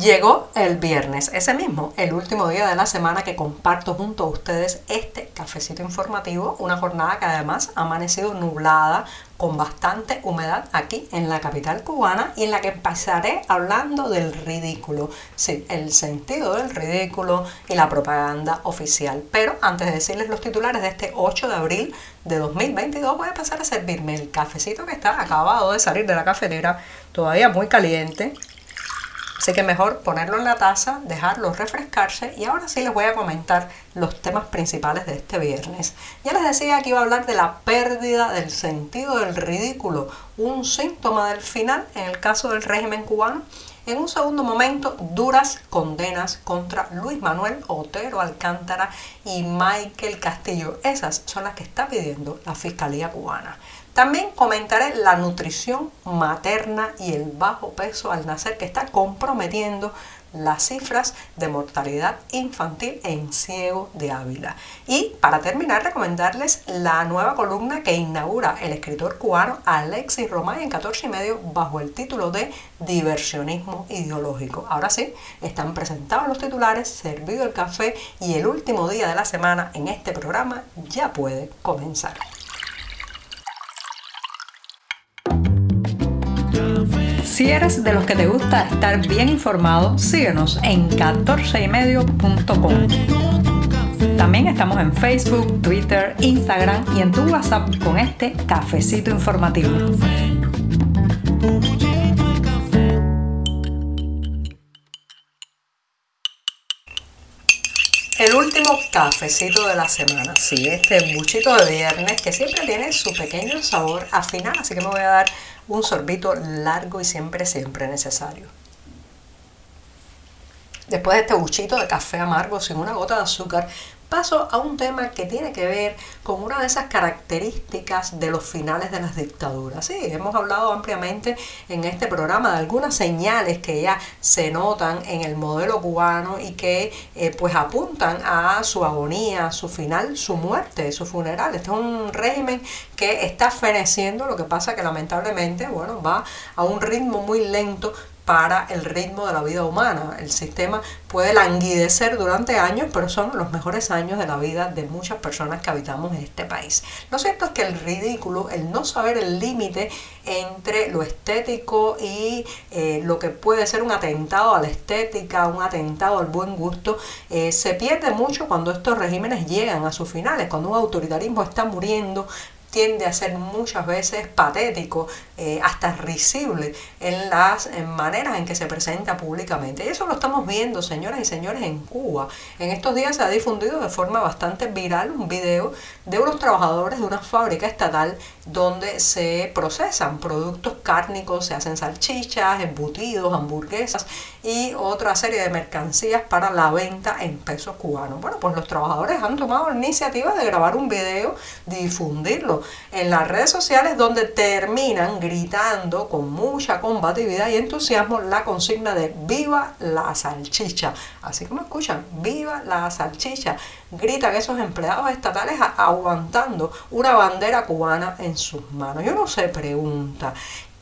Llegó el viernes, ese mismo, el último día de la semana que comparto junto a ustedes este cafecito informativo, una jornada que además ha amanecido nublada con bastante humedad aquí en la capital cubana y en la que empezaré hablando del ridículo, sí, el sentido del ridículo y la propaganda oficial. Pero antes de decirles los titulares de este 8 de abril de 2022 voy a pasar a servirme el cafecito que está acabado de salir de la cafetera, todavía muy caliente Así que mejor ponerlo en la taza, dejarlo refrescarse y ahora sí les voy a comentar los temas principales de este viernes. Ya les decía que iba a hablar de la pérdida del sentido del ridículo, un síntoma del final en el caso del régimen cubano. En un segundo momento, duras condenas contra Luis Manuel Otero Alcántara y Michael Castillo. Esas son las que está pidiendo la Fiscalía cubana. También comentaré la nutrición materna y el bajo peso al nacer que está comprometiendo las cifras de mortalidad infantil en ciego de Ávila. Y para terminar, recomendarles la nueva columna que inaugura el escritor cubano Alexis Romay en 14 y medio bajo el título de Diversionismo ideológico. Ahora sí, están presentados los titulares, servido el café y el último día de la semana en este programa ya puede comenzar. Si eres de los que te gusta estar bien informado, síguenos en 14ymedio.com. También estamos en Facebook, Twitter, Instagram y en tu WhatsApp con este cafecito informativo. El último cafecito de la semana, sí, este buchito de viernes que siempre tiene su pequeño sabor a final, así que me voy a dar un sorbito largo y siempre, siempre necesario. Después de este buchito de café amargo sin una gota de azúcar, paso a un tema que tiene que ver con una de esas características de los finales de las dictaduras. Sí, hemos hablado ampliamente en este programa de algunas señales que ya se notan en el modelo cubano y que eh, pues apuntan a su agonía, su final, su muerte, su funeral. Este es un régimen que está feneciendo, lo que pasa que lamentablemente, bueno, va a un ritmo muy lento, para el ritmo de la vida humana. El sistema puede languidecer durante años, pero son los mejores años de la vida de muchas personas que habitamos en este país. Lo cierto es que el ridículo, el no saber el límite entre lo estético y eh, lo que puede ser un atentado a la estética, un atentado al buen gusto, eh, se pierde mucho cuando estos regímenes llegan a sus finales, cuando un autoritarismo está muriendo, tiende a ser muchas veces patético, eh, hasta risible en las maneras en que se presenta públicamente. Y eso lo estamos viendo, señoras y señores, en Cuba. En estos días se ha difundido de forma bastante viral un video de unos trabajadores de una fábrica estatal donde se procesan productos cárnicos, se hacen salchichas, embutidos, hamburguesas y otra serie de mercancías para la venta en pesos cubanos. Bueno, pues los trabajadores han tomado la iniciativa de grabar un video, difundirlo en las redes sociales donde terminan gritando con mucha combatividad y entusiasmo la consigna de viva la salchicha. Así como escuchan, viva la salchicha. Gritan esos empleados estatales aguantando una bandera cubana en sus manos. Yo no se pregunta,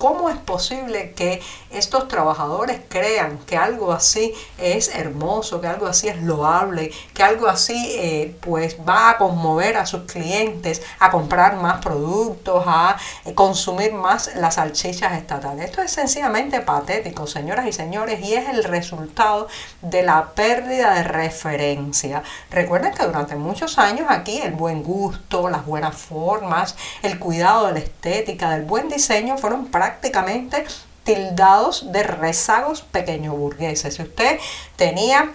¿Cómo es posible que estos trabajadores crean que algo así es hermoso, que algo así es loable, que algo así eh, pues va a conmover a sus clientes a comprar más productos, a eh, consumir más las salchichas estatales? Esto es sencillamente patético, señoras y señores, y es el resultado de la pérdida de referencia. Recuerden que durante muchos años aquí el buen gusto, las buenas formas, el cuidado de la estética, del buen diseño fueron prácticamente tildados de rezagos pequeño burgueses. Si usted tenía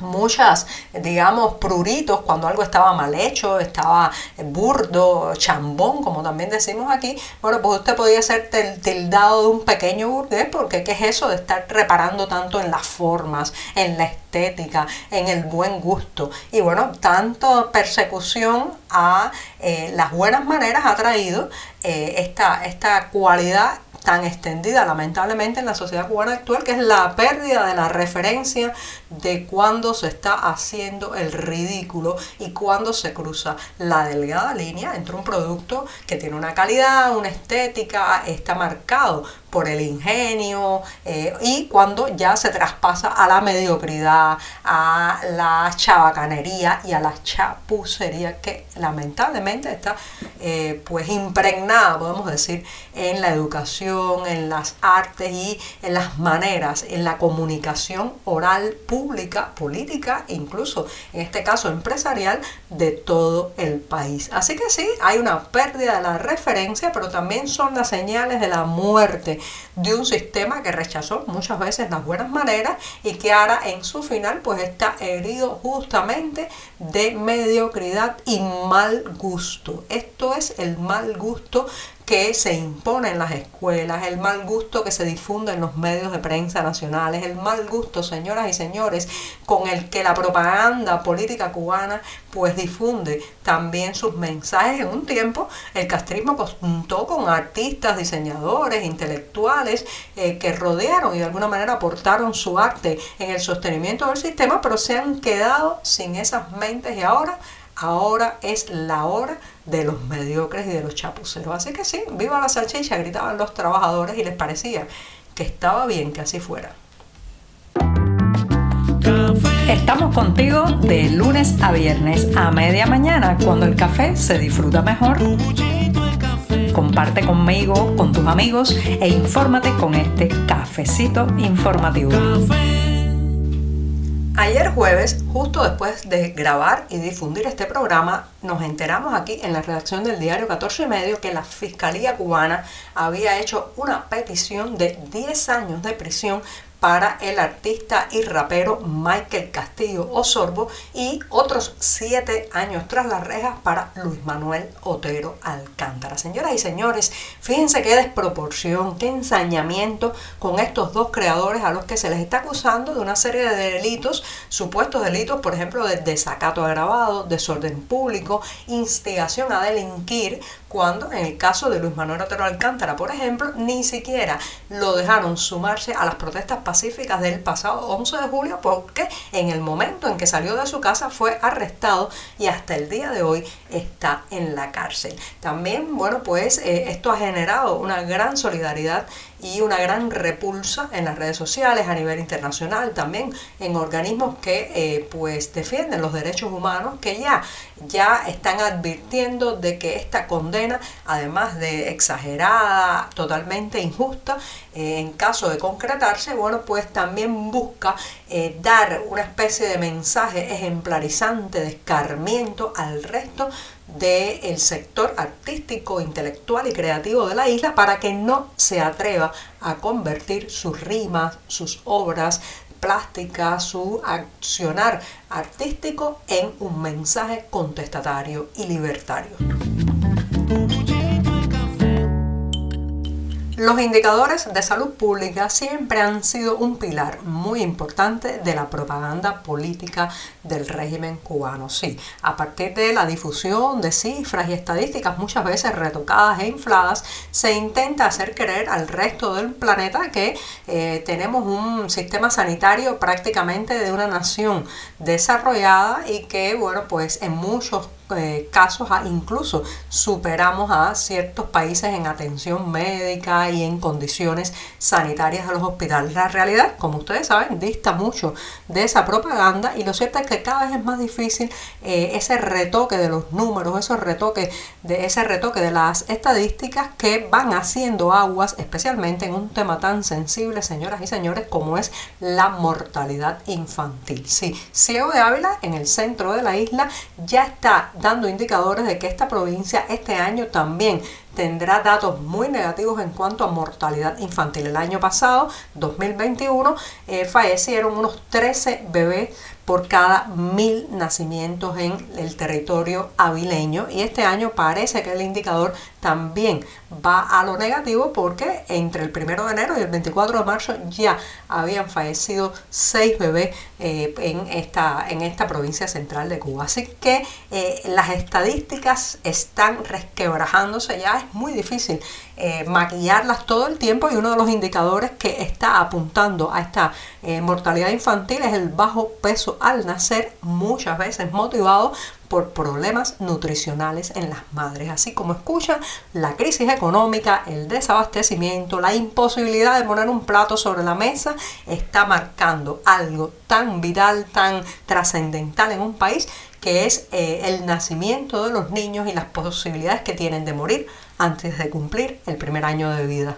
muchas, digamos, pruritos cuando algo estaba mal hecho, estaba burdo, chambón, como también decimos aquí, bueno, pues usted podía ser tildado de un pequeño burgués, porque ¿qué es eso de estar reparando tanto en las formas, en la estética? En el buen gusto. Y bueno, tanto persecución a eh, las buenas maneras ha traído eh, esta, esta cualidad tan extendida lamentablemente en la sociedad cubana actual, que es la pérdida de la referencia de cuando se está haciendo el ridículo y cuando se cruza la delgada línea entre un producto que tiene una calidad, una estética, está marcado por el ingenio eh, y cuando ya se traspasa a la mediocridad, a la chabacanería y a la chapucería que lamentablemente está eh, pues impregnada, podemos decir, en la educación, en las artes y en las maneras, en la comunicación oral pública, política incluso en este caso empresarial de todo el país. Así que sí, hay una pérdida de la referencia, pero también son las señales de la muerte de un sistema que rechazó muchas veces las buenas maneras y que ahora en su final pues está herido justamente de mediocridad y mal gusto. Esto es el mal gusto que se impone en las escuelas, el mal gusto que se difunde en los medios de prensa nacionales, el mal gusto, señoras y señores, con el que la propaganda política cubana pues difunde también sus mensajes. En un tiempo el castrismo contó con artistas, diseñadores, intelectuales eh, que rodearon y de alguna manera aportaron su arte en el sostenimiento del sistema, pero se han quedado sin esas mentes y ahora ahora es la hora de los mediocres y de los chapuceros. Así que sí, viva la salchicha, gritaban los trabajadores y les parecía que estaba bien que así fuera. Estamos contigo de lunes a viernes a media mañana cuando el café se disfruta mejor. Comparte conmigo, con tus amigos e infórmate con este cafecito informativo. Ayer jueves, justo después de grabar y difundir este programa, nos enteramos aquí en la redacción del diario 14 y medio que la Fiscalía cubana había hecho una petición de 10 años de prisión para el artista y rapero Michael Castillo Osorbo y otros siete años tras las rejas para Luis Manuel Otero Alcántara. Señoras y señores, fíjense qué desproporción, qué ensañamiento con estos dos creadores a los que se les está acusando de una serie de delitos, supuestos delitos, por ejemplo, de desacato agravado, desorden público, instigación a delinquir, cuando en el caso de Luis Manuel Otero Alcántara, por ejemplo, ni siquiera lo dejaron sumarse a las protestas pacíficas del pasado 11 de julio porque en el momento en que salió de su casa fue arrestado y hasta el día de hoy está en la cárcel. También, bueno, pues eh, esto ha generado una gran solidaridad y una gran repulsa en las redes sociales a nivel internacional, también en organismos que eh, pues defienden los derechos humanos, que ya, ya están advirtiendo de que esta condena, además de exagerada, totalmente injusta, eh, en caso de concretarse, bueno, pues también busca eh, dar una especie de mensaje ejemplarizante de escarmiento al resto del sector artístico, intelectual y creativo de la isla para que no se atreva a convertir sus rimas, sus obras plásticas, su accionar artístico en un mensaje contestatario y libertario. Los indicadores de salud pública siempre han sido un pilar muy importante de la propaganda política del régimen cubano. Sí, a partir de la difusión de cifras y estadísticas muchas veces retocadas e infladas, se intenta hacer creer al resto del planeta que eh, tenemos un sistema sanitario prácticamente de una nación desarrollada y que, bueno, pues en muchos eh, casos incluso superamos a ciertos países en atención médica y en condiciones sanitarias a los hospitales. La realidad, como ustedes saben, dista mucho de esa propaganda y lo cierto es que cada vez es más difícil eh, ese retoque de los números, esos retoques de ese retoque de las estadísticas que van haciendo aguas, especialmente en un tema tan sensible, señoras y señores, como es la mortalidad infantil. Sí, Ciego de Ávila, en el centro de la isla, ya está dando indicadores de que esta provincia este año también tendrá datos muy negativos en cuanto a mortalidad infantil. El año pasado, 2021, eh, fallecieron unos 13 bebés por cada mil nacimientos en el territorio avileño y este año parece que el indicador también va a lo negativo porque entre el 1 de enero y el 24 de marzo ya habían fallecido seis bebés eh, en, esta, en esta provincia central de Cuba. Así que eh, las estadísticas están resquebrajándose ya, es muy difícil eh, maquillarlas todo el tiempo y uno de los indicadores que está apuntando a esta mortalidad infantil es el bajo peso al nacer, muchas veces motivado por problemas nutricionales en las madres. Así como escuchan, la crisis económica, el desabastecimiento, la imposibilidad de poner un plato sobre la mesa está marcando algo tan vital, tan trascendental en un país que es eh, el nacimiento de los niños y las posibilidades que tienen de morir antes de cumplir el primer año de vida.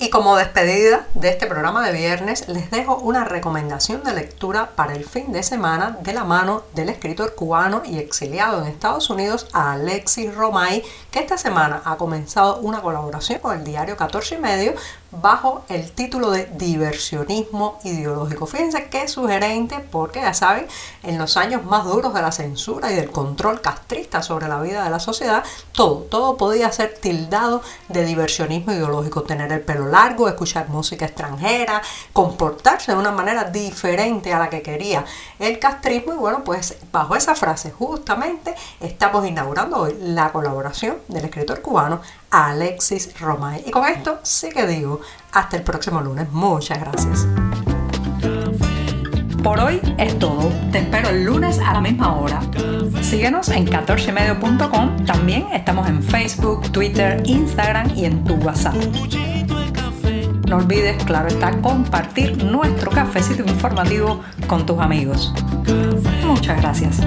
Y como despedida de este programa de viernes, les dejo una recomendación de lectura para el fin de semana de la mano del escritor cubano y exiliado en Estados Unidos, Alexis Romay, que esta semana ha comenzado una colaboración con el diario 14 y medio bajo el título de diversionismo ideológico. Fíjense qué sugerente porque ya saben, en los años más duros de la censura y del control castrista sobre la vida de la sociedad, todo, todo podía ser tildado de diversionismo ideológico, tener el pelo largo, escuchar música extranjera, comportarse de una manera diferente a la que quería el castrismo y bueno, pues bajo esa frase justamente estamos inaugurando hoy la colaboración del escritor cubano Alexis Romay. Y con esto sí que digo, hasta el próximo lunes. Muchas gracias. Por hoy es todo. Te espero el lunes a la misma hora. Síguenos en 14medio.com. También estamos en Facebook, Twitter, Instagram y en tu WhatsApp. No olvides, claro está, compartir nuestro cafecito informativo con tus amigos. Muchas gracias.